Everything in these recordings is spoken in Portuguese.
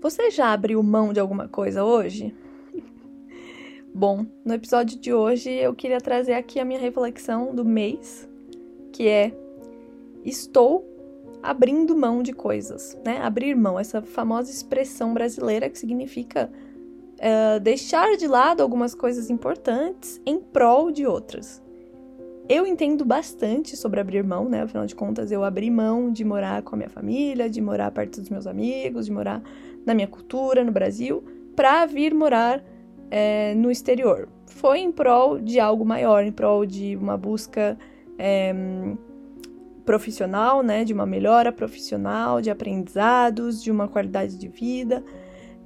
Você já abriu mão de alguma coisa hoje? Bom, no episódio de hoje eu queria trazer aqui a minha reflexão do mês, que é estou abrindo mão de coisas, né? Abrir mão, essa famosa expressão brasileira que significa uh, deixar de lado algumas coisas importantes em prol de outras. Eu entendo bastante sobre abrir mão, né? Afinal de contas, eu abri mão de morar com a minha família, de morar perto dos meus amigos, de morar na minha cultura, no Brasil, para vir morar é, no exterior. Foi em prol de algo maior, em prol de uma busca é, profissional, né? De uma melhora profissional, de aprendizados, de uma qualidade de vida.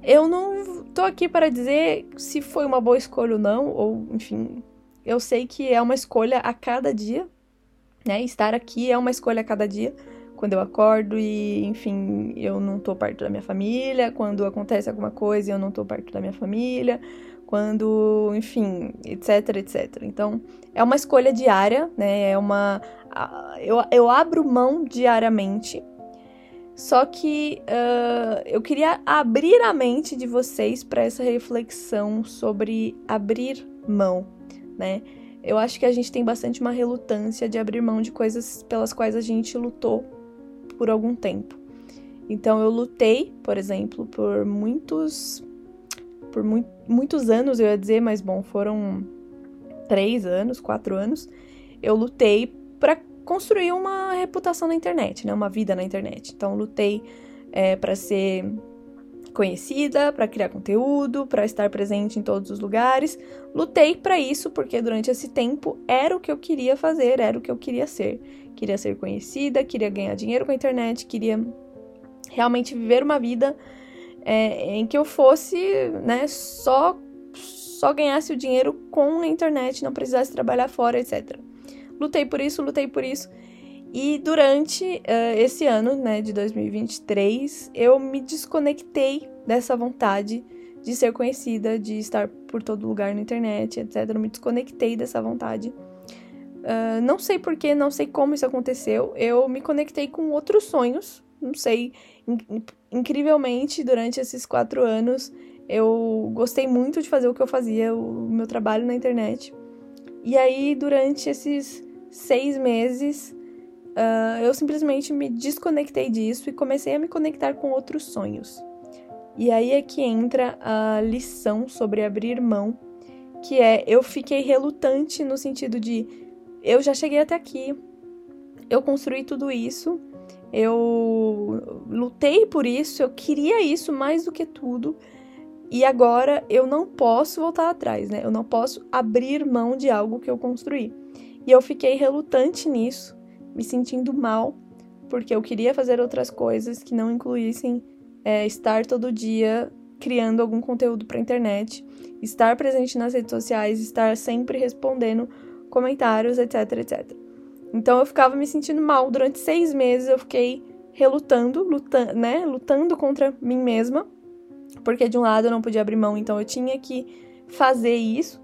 Eu não tô aqui para dizer se foi uma boa escolha ou não, ou enfim, eu sei que é uma escolha a cada dia, né? Estar aqui é uma escolha a cada dia. Quando eu acordo e, enfim, eu não tô perto da minha família, quando acontece alguma coisa e eu não tô perto da minha família, quando, enfim, etc, etc. Então, é uma escolha diária, né? É uma. Eu, eu abro mão diariamente. Só que uh, eu queria abrir a mente de vocês para essa reflexão sobre abrir mão né? Eu acho que a gente tem bastante uma relutância de abrir mão de coisas pelas quais a gente lutou por algum tempo. Então eu lutei, por exemplo, por muitos por mu muitos anos, eu ia dizer, mas bom, foram três anos, quatro anos, eu lutei para construir uma reputação na internet, né? Uma vida na internet. Então lutei é, para ser conhecida, para criar conteúdo, para estar presente em todos os lugares. Lutei para isso porque durante esse tempo era o que eu queria fazer, era o que eu queria ser. Queria ser conhecida, queria ganhar dinheiro com a internet, queria realmente viver uma vida é, em que eu fosse, né, só só ganhasse o dinheiro com a internet, não precisasse trabalhar fora, etc. Lutei por isso, lutei por isso. E durante uh, esse ano, né, de 2023, eu me desconectei dessa vontade de ser conhecida, de estar por todo lugar na internet, etc. Eu me desconectei dessa vontade. Uh, não sei porquê, não sei como isso aconteceu. Eu me conectei com outros sonhos. Não sei. In incrivelmente, durante esses quatro anos, eu gostei muito de fazer o que eu fazia, o meu trabalho na internet. E aí, durante esses seis meses, uh, eu simplesmente me desconectei disso e comecei a me conectar com outros sonhos. E aí é que entra a lição sobre abrir mão, que é eu fiquei relutante no sentido de eu já cheguei até aqui, eu construí tudo isso, eu lutei por isso, eu queria isso mais do que tudo. E agora eu não posso voltar atrás, né? Eu não posso abrir mão de algo que eu construí. E eu fiquei relutante nisso me sentindo mal, porque eu queria fazer outras coisas que não incluíssem é, estar todo dia criando algum conteúdo para internet, estar presente nas redes sociais, estar sempre respondendo comentários, etc, etc. Então eu ficava me sentindo mal durante seis meses. Eu fiquei relutando, lutando, né, lutando contra mim mesma, porque de um lado eu não podia abrir mão, então eu tinha que fazer isso.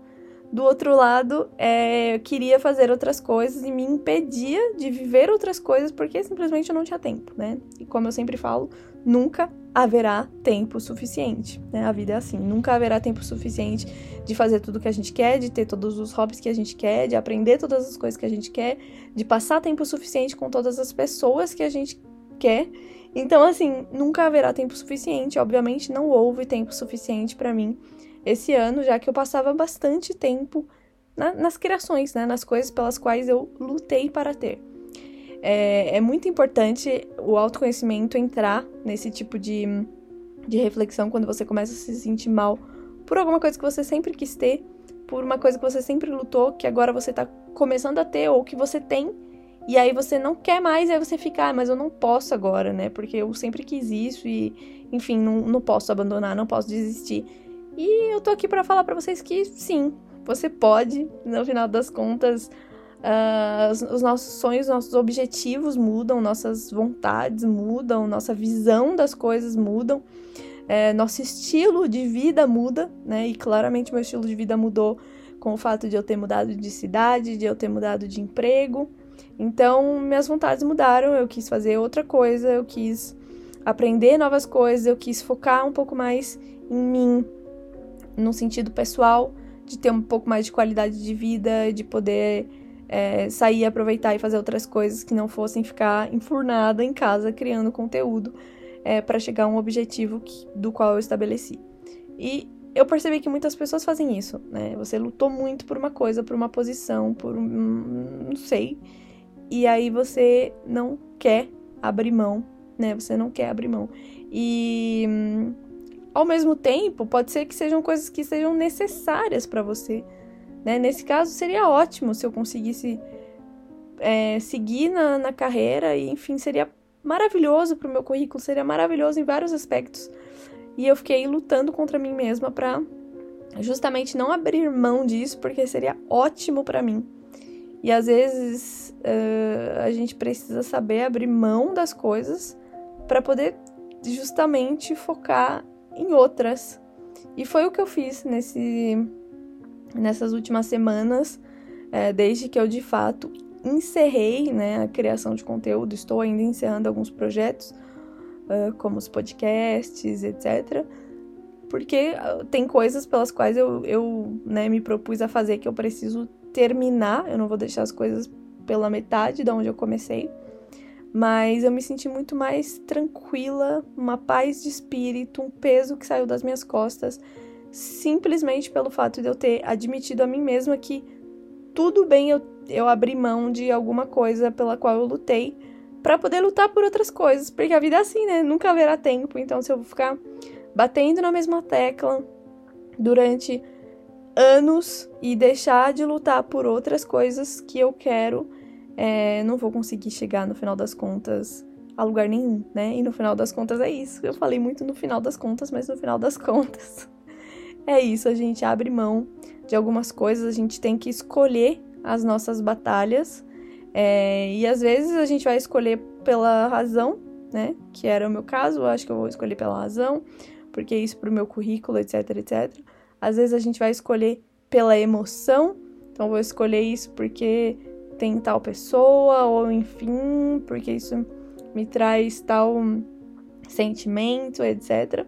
Do outro lado, é, eu queria fazer outras coisas e me impedia de viver outras coisas porque simplesmente eu não tinha tempo, né? E como eu sempre falo, nunca haverá tempo suficiente, né? A vida é assim, nunca haverá tempo suficiente de fazer tudo que a gente quer, de ter todos os hobbies que a gente quer, de aprender todas as coisas que a gente quer, de passar tempo suficiente com todas as pessoas que a gente quer. Então, assim, nunca haverá tempo suficiente. Obviamente, não houve tempo suficiente para mim esse ano, já que eu passava bastante tempo na, nas criações, né, nas coisas pelas quais eu lutei para ter. É, é muito importante o autoconhecimento entrar nesse tipo de, de reflexão quando você começa a se sentir mal por alguma coisa que você sempre quis ter, por uma coisa que você sempre lutou, que agora você tá começando a ter, ou que você tem, e aí você não quer mais, aí você fica, ah, mas eu não posso agora, né? Porque eu sempre quis isso e, enfim, não, não posso abandonar, não posso desistir. E eu tô aqui para falar para vocês que sim, você pode, no final das contas, uh, os, os, nossos sonhos, nossos objetivos mudam, nossas vontades mudam, nossa visão das coisas mudam, é, nosso estilo de vida muda, né? E claramente meu estilo de vida mudou com o fato de eu ter mudado de cidade, de eu ter mudado de emprego. Então, minhas vontades mudaram, eu quis fazer outra coisa, eu quis aprender novas coisas, eu quis focar um pouco mais em mim, no sentido pessoal, de ter um pouco mais de qualidade de vida, de poder é, sair, aproveitar e fazer outras coisas que não fossem ficar enfurnada em casa criando conteúdo é, para chegar a um objetivo que, do qual eu estabeleci. E eu percebi que muitas pessoas fazem isso, né? Você lutou muito por uma coisa, por uma posição, por um. não sei. E aí você não quer abrir mão, né? Você não quer abrir mão. E. Ao mesmo tempo, pode ser que sejam coisas que sejam necessárias para você. Né? Nesse caso, seria ótimo se eu conseguisse é, seguir na, na carreira e, enfim, seria maravilhoso para o meu currículo, seria maravilhoso em vários aspectos. E eu fiquei lutando contra mim mesma para justamente não abrir mão disso, porque seria ótimo para mim. E às vezes uh, a gente precisa saber abrir mão das coisas para poder justamente focar em outras. E foi o que eu fiz nesse, nessas últimas semanas, é, desde que eu de fato encerrei né, a criação de conteúdo. Estou ainda encerrando alguns projetos, uh, como os podcasts, etc. Porque tem coisas pelas quais eu, eu né, me propus a fazer que eu preciso terminar. Eu não vou deixar as coisas pela metade de onde eu comecei. Mas eu me senti muito mais tranquila, uma paz de espírito, um peso que saiu das minhas costas, simplesmente pelo fato de eu ter admitido a mim mesma que tudo bem eu, eu abrir mão de alguma coisa pela qual eu lutei para poder lutar por outras coisas, porque a vida é assim, né? Nunca haverá tempo. Então, se eu vou ficar batendo na mesma tecla durante anos e deixar de lutar por outras coisas que eu quero, é, não vou conseguir chegar no final das contas a lugar nenhum, né? E no final das contas é isso. Eu falei muito no final das contas, mas no final das contas é isso. A gente abre mão de algumas coisas, a gente tem que escolher as nossas batalhas é, e às vezes a gente vai escolher pela razão, né? Que era o meu caso, eu acho que eu vou escolher pela razão, porque isso pro meu currículo, etc, etc. Às vezes a gente vai escolher pela emoção, então vou escolher isso porque tem tal pessoa, ou enfim, porque isso me traz tal sentimento, etc.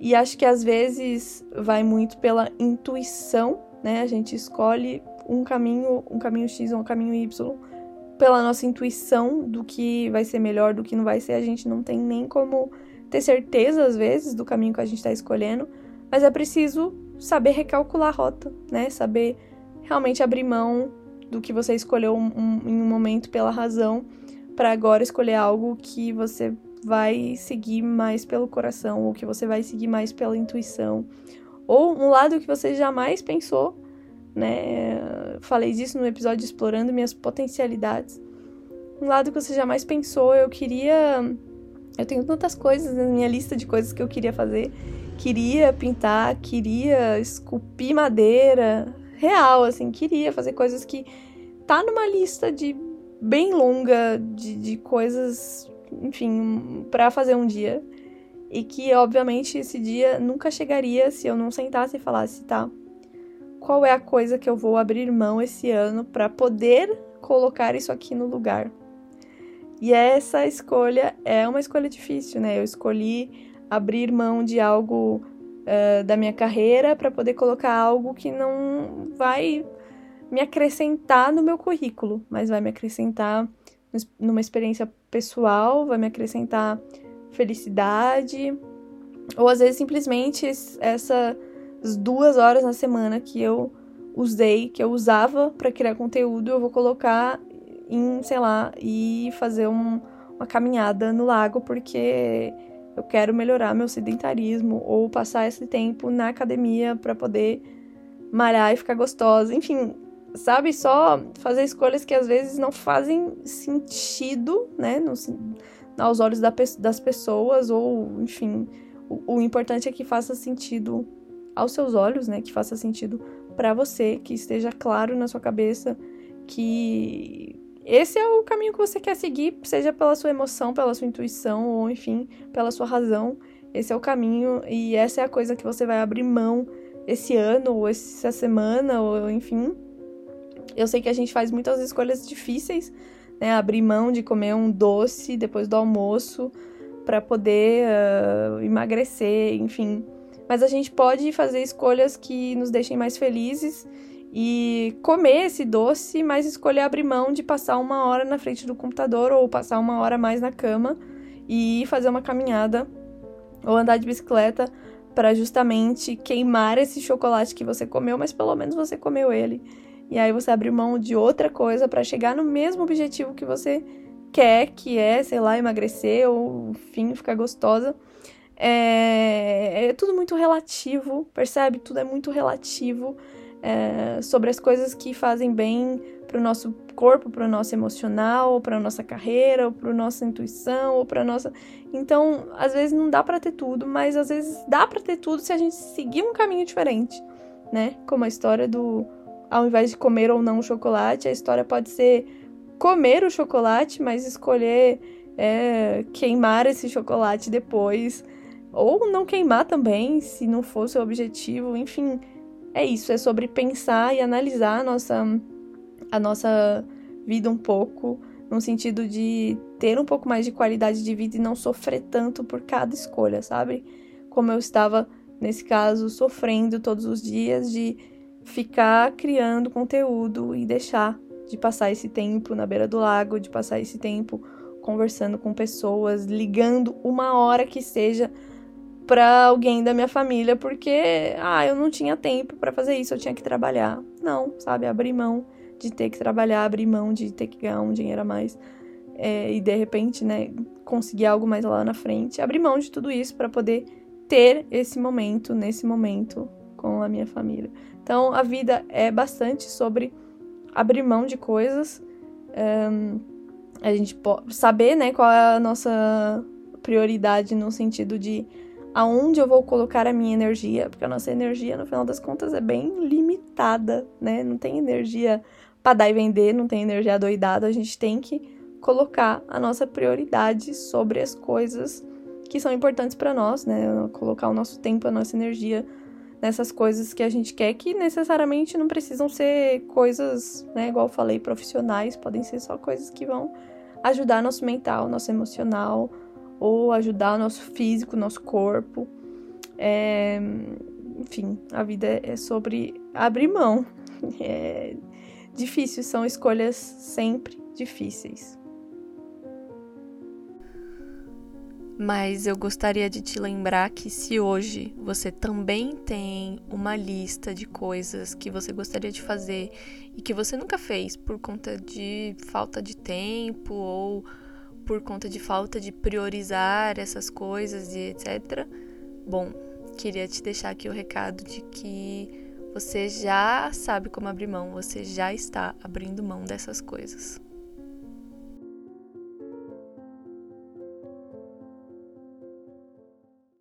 E acho que às vezes vai muito pela intuição, né? A gente escolhe um caminho, um caminho X ou um caminho Y pela nossa intuição do que vai ser melhor, do que não vai ser, a gente não tem nem como ter certeza, às vezes, do caminho que a gente está escolhendo, mas é preciso saber recalcular a rota, né? Saber realmente abrir mão do que você escolheu um, um, em um momento pela razão, para agora escolher algo que você vai seguir mais pelo coração, ou que você vai seguir mais pela intuição, ou um lado que você jamais pensou né? Falei disso no episódio explorando minhas potencialidades. Um lado que você jamais pensou, eu queria. Eu tenho tantas coisas na minha lista de coisas que eu queria fazer. Queria pintar, queria esculpir madeira, real, assim, queria fazer coisas que tá numa lista de bem longa de, de coisas, enfim, para fazer um dia. E que, obviamente, esse dia nunca chegaria se eu não sentasse e falasse, tá, qual é a coisa que eu vou abrir mão esse ano para poder colocar isso aqui no lugar. E essa escolha é uma escolha difícil, né? Eu escolhi abrir mão de algo uh, da minha carreira para poder colocar algo que não vai me acrescentar no meu currículo, mas vai me acrescentar numa experiência pessoal, vai me acrescentar felicidade, ou às vezes simplesmente essa as duas horas na semana que eu usei, que eu usava para criar conteúdo, eu vou colocar em, sei lá, e fazer um, uma caminhada no lago porque eu quero melhorar meu sedentarismo ou passar esse tempo na academia para poder malhar e ficar gostosa. Enfim, sabe, só fazer escolhas que às vezes não fazem sentido, né, no, aos olhos da, das pessoas ou, enfim, o, o importante é que faça sentido aos seus olhos, né, que faça sentido para você, que esteja claro na sua cabeça que esse é o caminho que você quer seguir, seja pela sua emoção, pela sua intuição ou enfim, pela sua razão. Esse é o caminho e essa é a coisa que você vai abrir mão esse ano ou essa semana ou enfim. Eu sei que a gente faz muitas escolhas difíceis, né? Abrir mão de comer um doce depois do almoço, para poder uh, emagrecer, enfim. Mas a gente pode fazer escolhas que nos deixem mais felizes e comer esse doce, mas escolher abrir mão de passar uma hora na frente do computador ou passar uma hora mais na cama e fazer uma caminhada ou andar de bicicleta para justamente queimar esse chocolate que você comeu, mas pelo menos você comeu ele. E aí você abre mão de outra coisa para chegar no mesmo objetivo que você quer, que é, sei lá, emagrecer ou, enfim, ficar gostosa. É, é tudo muito relativo, percebe? Tudo é muito relativo é, sobre as coisas que fazem bem para o nosso corpo, para o nosso emocional, para a nossa carreira, para a nossa intuição, ou para nossa. Então, às vezes não dá para ter tudo, mas às vezes dá para ter tudo se a gente seguir um caminho diferente, né? Como a história do ao invés de comer ou não o chocolate, a história pode ser comer o chocolate, mas escolher é, queimar esse chocolate depois. Ou não queimar também, se não for o seu objetivo. Enfim, é isso. É sobre pensar e analisar a nossa, a nossa vida um pouco, no sentido de ter um pouco mais de qualidade de vida e não sofrer tanto por cada escolha, sabe? Como eu estava, nesse caso, sofrendo todos os dias de ficar criando conteúdo e deixar de passar esse tempo na beira do lago, de passar esse tempo conversando com pessoas, ligando uma hora que seja para alguém da minha família, porque ah, eu não tinha tempo para fazer isso, eu tinha que trabalhar. Não, sabe, abrir mão de ter que trabalhar, abrir mão de ter que ganhar um dinheiro a mais é, e de repente, né, conseguir algo mais lá na frente, abrir mão de tudo isso para poder ter esse momento, nesse momento com a minha família. Então, a vida é bastante sobre abrir mão de coisas, um, a gente saber, né, qual é a nossa prioridade no sentido de aonde eu vou colocar a minha energia, porque a nossa energia, no final das contas, é bem limitada, né? Não tem energia para dar e vender, não tem energia doidada, a gente tem que colocar a nossa prioridade sobre as coisas que são importantes para nós, né? Colocar o nosso tempo, a nossa energia nessas coisas que a gente quer, que necessariamente não precisam ser coisas, né, igual eu falei, profissionais, podem ser só coisas que vão ajudar nosso mental, nosso emocional, ou ajudar o nosso físico, nosso corpo. É, enfim, a vida é sobre abrir mão. É difícil, são escolhas sempre difíceis. Mas eu gostaria de te lembrar que se hoje você também tem uma lista de coisas que você gostaria de fazer e que você nunca fez por conta de falta de tempo ou por conta de falta de priorizar essas coisas e etc. Bom, queria te deixar aqui o recado de que você já sabe como abrir mão, você já está abrindo mão dessas coisas.